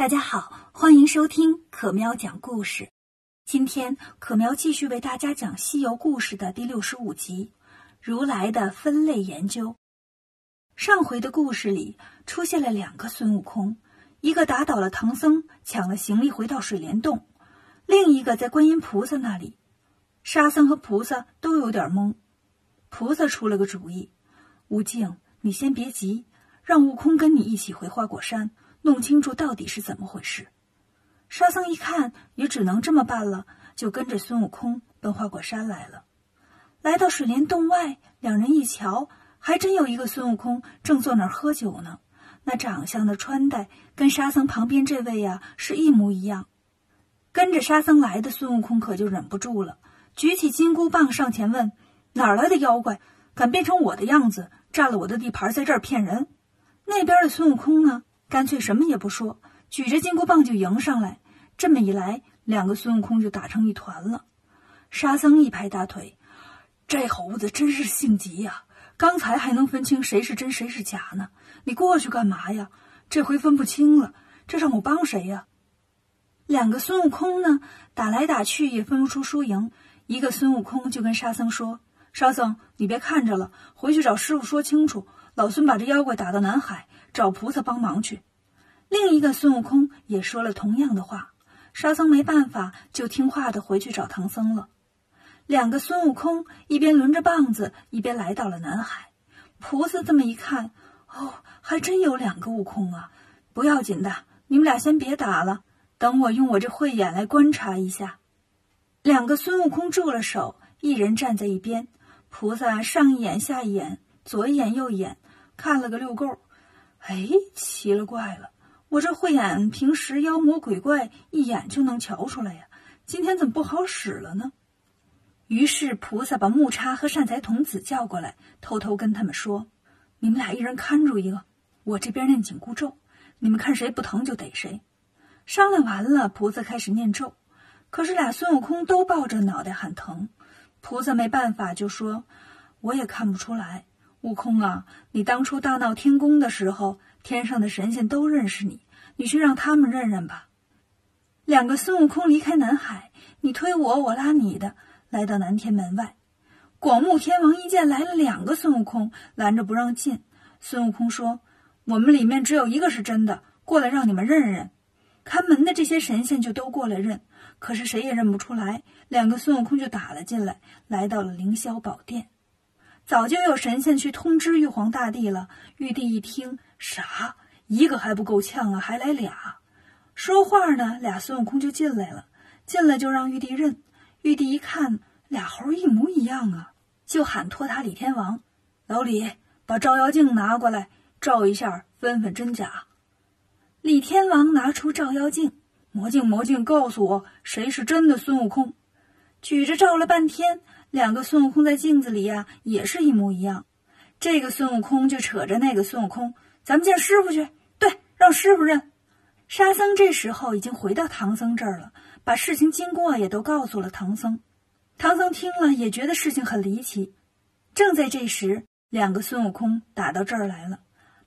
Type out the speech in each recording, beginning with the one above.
大家好，欢迎收听可喵讲故事。今天可喵继续为大家讲《西游故事》的第六十五集《如来的分类研究》。上回的故事里出现了两个孙悟空，一个打倒了唐僧，抢了行李回到水帘洞；另一个在观音菩萨那里。沙僧和菩萨都有点懵。菩萨出了个主意：“悟净，你先别急，让悟空跟你一起回花果山。”弄清楚到底是怎么回事。沙僧一看，也只能这么办了，就跟着孙悟空奔花果山来了。来到水帘洞外，两人一瞧，还真有一个孙悟空正坐那儿喝酒呢。那长相的穿戴，跟沙僧旁边这位呀是一模一样。跟着沙僧来的孙悟空可就忍不住了，举起金箍棒上前问：“哪儿来的妖怪，敢变成我的样子，占了我的地盘，在这儿骗人？”那边的孙悟空呢？干脆什么也不说，举着金箍棒就迎上来。这么一来，两个孙悟空就打成一团了。沙僧一拍大腿：“这猴子真是性急呀！刚才还能分清谁是真谁是假呢，你过去干嘛呀？这回分不清了，这让我帮谁呀？”两个孙悟空呢，打来打去也分不出输赢。一个孙悟空就跟沙僧说：“沙僧，你别看着了，回去找师傅说清楚，老孙把这妖怪打到南海。”找菩萨帮忙去。另一个孙悟空也说了同样的话，沙僧没办法，就听话的回去找唐僧了。两个孙悟空一边抡着棒子，一边来到了南海。菩萨这么一看，哦，还真有两个悟空啊！不要紧的，你们俩先别打了，等我用我这慧眼来观察一下。两个孙悟空住了手，一人站在一边。菩萨上一眼下一眼，左一眼右一眼，看了个溜够。哎，奇了怪了！我这慧眼平时妖魔鬼怪一眼就能瞧出来呀，今天怎么不好使了呢？于是菩萨把木叉和善财童子叫过来，偷偷跟他们说：“你们俩一人看住一个，我这边念紧箍咒，你们看谁不疼就逮谁。”商量完了，菩萨开始念咒，可是俩孙悟空都抱着脑袋喊疼。菩萨没办法，就说：“我也看不出来。”悟空啊，你当初大闹天宫的时候，天上的神仙都认识你，你去让他们认认吧。两个孙悟空离开南海，你推我，我拉你的，来到南天门外。广目天王一见来了两个孙悟空，拦着不让进。孙悟空说：“我们里面只有一个是真的，过来让你们认认。”看门的这些神仙就都过来认，可是谁也认不出来。两个孙悟空就打了进来，来到了凌霄宝殿。早就有神仙去通知玉皇大帝了。玉帝一听，啥？一个还不够呛啊，还来俩？说话呢，俩孙悟空就进来了。进来就让玉帝认。玉帝一看，俩猴一模一样啊，就喊托塔李天王：“老李，把照妖镜拿过来，照一下，分分真假。”李天王拿出照妖镜，魔镜魔镜，告诉我谁是真的孙悟空。举着照了半天。两个孙悟空在镜子里呀，也是一模一样。这个孙悟空就扯着那个孙悟空：“咱们见师傅去。”对，让师傅认。沙僧这时候已经回到唐僧这儿了，把事情经过也都告诉了唐僧。唐僧听了也觉得事情很离奇。正在这时，两个孙悟空打到这儿来了。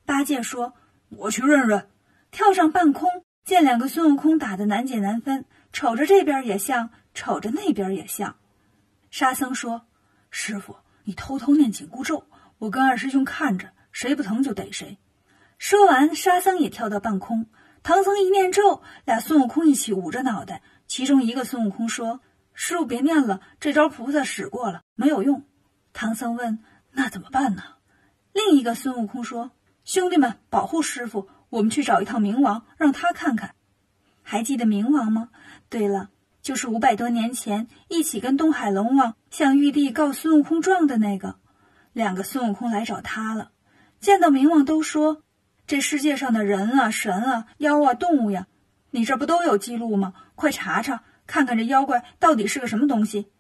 八戒说：“我去认认。”跳上半空，见两个孙悟空打得难解难分，瞅着这边也像，瞅着那边也像。沙僧说：“师傅，你偷偷念紧箍咒，我跟二师兄看着，谁不疼就逮谁。”说完，沙僧也跳到半空。唐僧一念咒，俩孙悟空一起捂着脑袋。其中一个孙悟空说：“师傅别念了，这招菩萨使过了，没有用。”唐僧问：“那怎么办呢？”另一个孙悟空说：“兄弟们，保护师傅，我们去找一趟冥王，让他看看。还记得冥王吗？对了。”就是五百多年前一起跟东海龙王向玉帝告孙悟空状的那个，两个孙悟空来找他了。见到冥王都说：“这世界上的人啊、神啊、妖啊、动物呀，你这不都有记录吗？快查查，看看这妖怪到底是个什么东西。”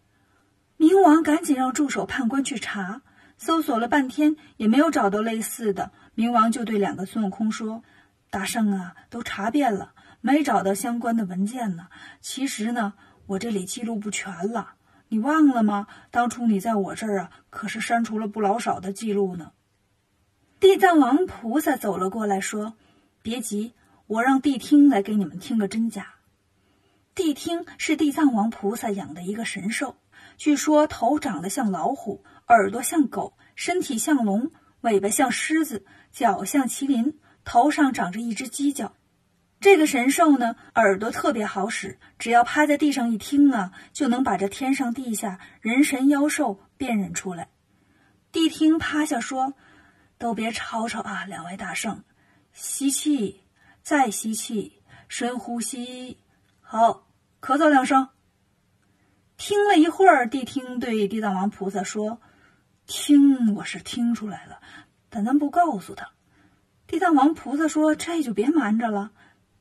冥王赶紧让助手判官去查，搜索了半天也没有找到类似的。冥王就对两个孙悟空说：“大圣啊，都查遍了。”没找到相关的文件呢。其实呢，我这里记录不全了。你忘了吗？当初你在我这儿啊，可是删除了不老少的记录呢。地藏王菩萨走了过来，说：“别急，我让谛听来给你们听个真假。谛听是地藏王菩萨养的一个神兽，据说头长得像老虎，耳朵像狗，身体像龙，尾巴像狮子，脚像麒麟，头上长着一只犄角。这个神兽呢，耳朵特别好使，只要趴在地上一听啊，就能把这天上地下人神妖兽辨认出来。谛听趴下说：“都别吵吵啊，两位大圣，吸气，再吸气，深呼吸。”好，咳嗽两声。听了一会儿，谛听对地藏王菩萨说：“听，我是听出来了，但咱不告诉他。”地藏王菩萨说：“这就别瞒着了。”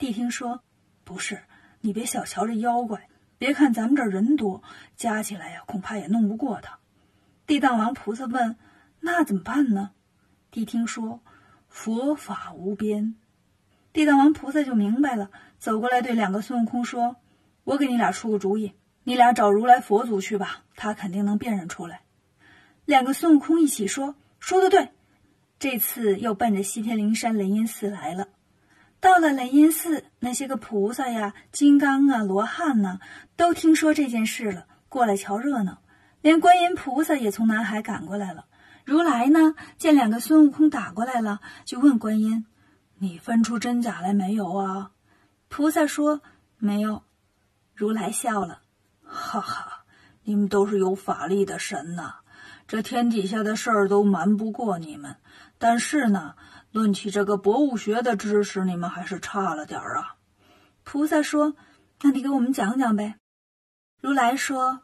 谛听说：“不是，你别小瞧这妖怪，别看咱们这人多，加起来呀，恐怕也弄不过他。”地藏王菩萨问：“那怎么办呢？”谛听说：“佛法无边。”地藏王菩萨就明白了。走过来对两个孙悟空说：“我给你俩出个主意，你俩找如来佛祖去吧，他肯定能辨认出来。”两个孙悟空一起说：“说的对。”这次又奔着西天灵山雷音寺来了。到了雷音寺，那些个菩萨呀、金刚啊、罗汉呢，都听说这件事了，过来瞧热闹。连观音菩萨也从南海赶过来了。如来呢，见两个孙悟空打过来了，就问观音：“你分出真假来没有啊？”菩萨说：“没有。”如来笑了：“哈哈，你们都是有法力的神呐，这天底下的事儿都瞒不过你们。但是呢，论起这个博物学的知识，你们还是差了点儿啊。”菩萨说：“那你给我们讲讲呗。”如来说：“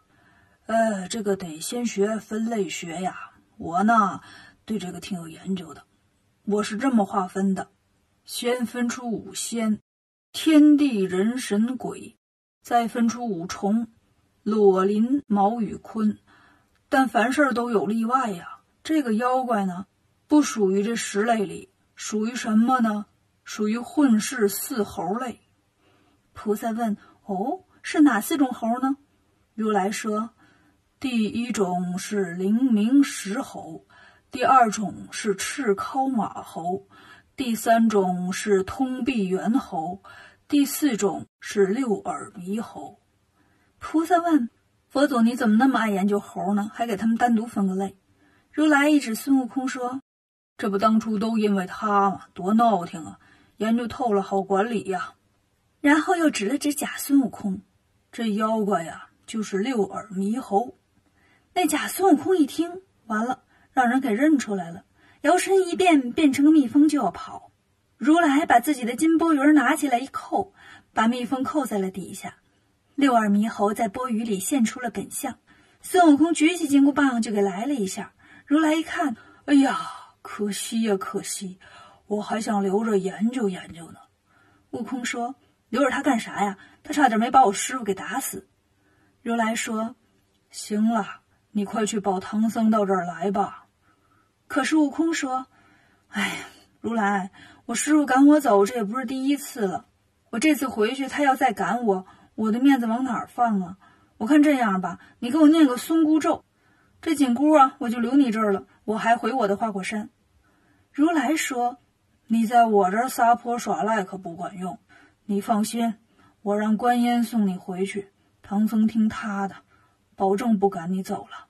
呃，这个得先学分类学呀。我呢，对这个挺有研究的。我是这么划分的：先分出五仙。”天地人神鬼，再分出五重：裸鳞毛羽鲲。但凡事都有例外呀。这个妖怪呢，不属于这十类里，属于什么呢？属于混世四猴类。菩萨问：“哦，是哪四种猴呢？”如来说：“第一种是灵明石猴，第二种是赤尻马猴。”第三种是通臂猿猴，第四种是六耳猕猴。菩萨问佛祖：“你怎么那么爱研究猴呢？还给他们单独分个类？”如来一指孙悟空说：“这不当初都因为他吗？多闹挺啊！研究透了，好管理呀。”然后又指了指假孙悟空：“这妖怪呀，就是六耳猕猴。”那假孙悟空一听，完了，让人给认出来了。摇身一变，变成个蜜蜂就要跑。如来把自己的金钵盂拿起来一扣，把蜜蜂扣在了底下。六耳猕猴在钵盂里现出了本相。孙悟空举起金箍棒就给来了一下。如来一看，哎呀，可惜呀，可惜！我还想留着研究研究呢。悟空说：“留着他干啥呀？他差点没把我师傅给打死。”如来说：“行了，你快去保唐僧到这儿来吧。”可是悟空说：“哎呀，如来，我师傅赶我走，这也不是第一次了。我这次回去，他要再赶我，我的面子往哪儿放啊？我看这样吧，你给我念个松箍咒，这紧箍啊，我就留你这儿了，我还回我的花果山。”如来说：“你在我这儿撒泼耍赖可不管用，你放心，我让观音送你回去，唐僧听他的，保证不赶你走了。”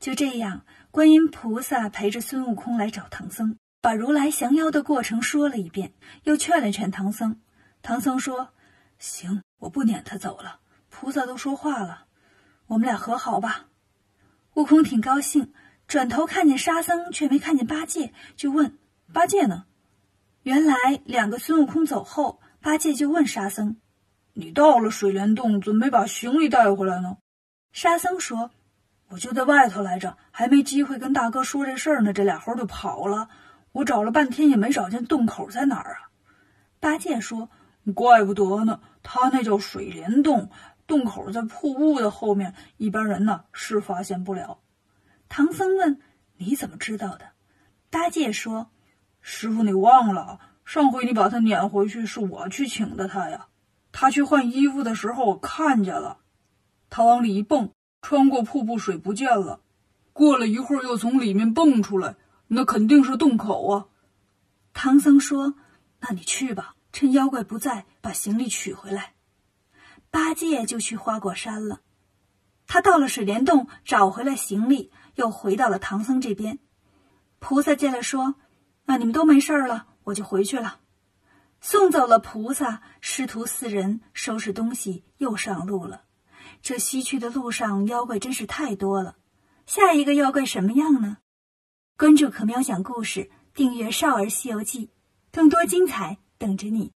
就这样。观音菩萨陪着孙悟空来找唐僧，把如来降妖的过程说了一遍，又劝了劝唐僧。唐僧说：“行，我不撵他走了。菩萨都说话了，我们俩和好吧。”悟空挺高兴，转头看见沙僧，却没看见八戒，就问：“八戒呢？”原来两个孙悟空走后，八戒就问沙僧：“你到了水帘洞，怎么没把行李带回来呢？”沙僧说。我就在外头来着，还没机会跟大哥说这事儿呢，这俩猴就跑了。我找了半天也没找见洞口在哪儿啊。八戒说：“怪不得呢，他那叫水帘洞，洞口在瀑布的后面，一般人呢是发现不了。”唐僧问：“你怎么知道的？”八戒说：“师傅，你忘了上回你把他撵回去，是我去请的他呀。他去换衣服的时候，我看见了，他往里一蹦。”穿过瀑布水不见了，过了一会儿又从里面蹦出来，那肯定是洞口啊。唐僧说：“那你去吧，趁妖怪不在，把行李取回来。八戒就去花果山了。他到了水帘洞，找回了行李，又回到了唐僧这边。菩萨见了，说：“那你们都没事了，我就回去了。”送走了菩萨，师徒四人收拾东西，又上路了。这西去的路上，妖怪真是太多了。下一个妖怪什么样呢？关注可喵讲故事，订阅《少儿西游记》，更多精彩等着你。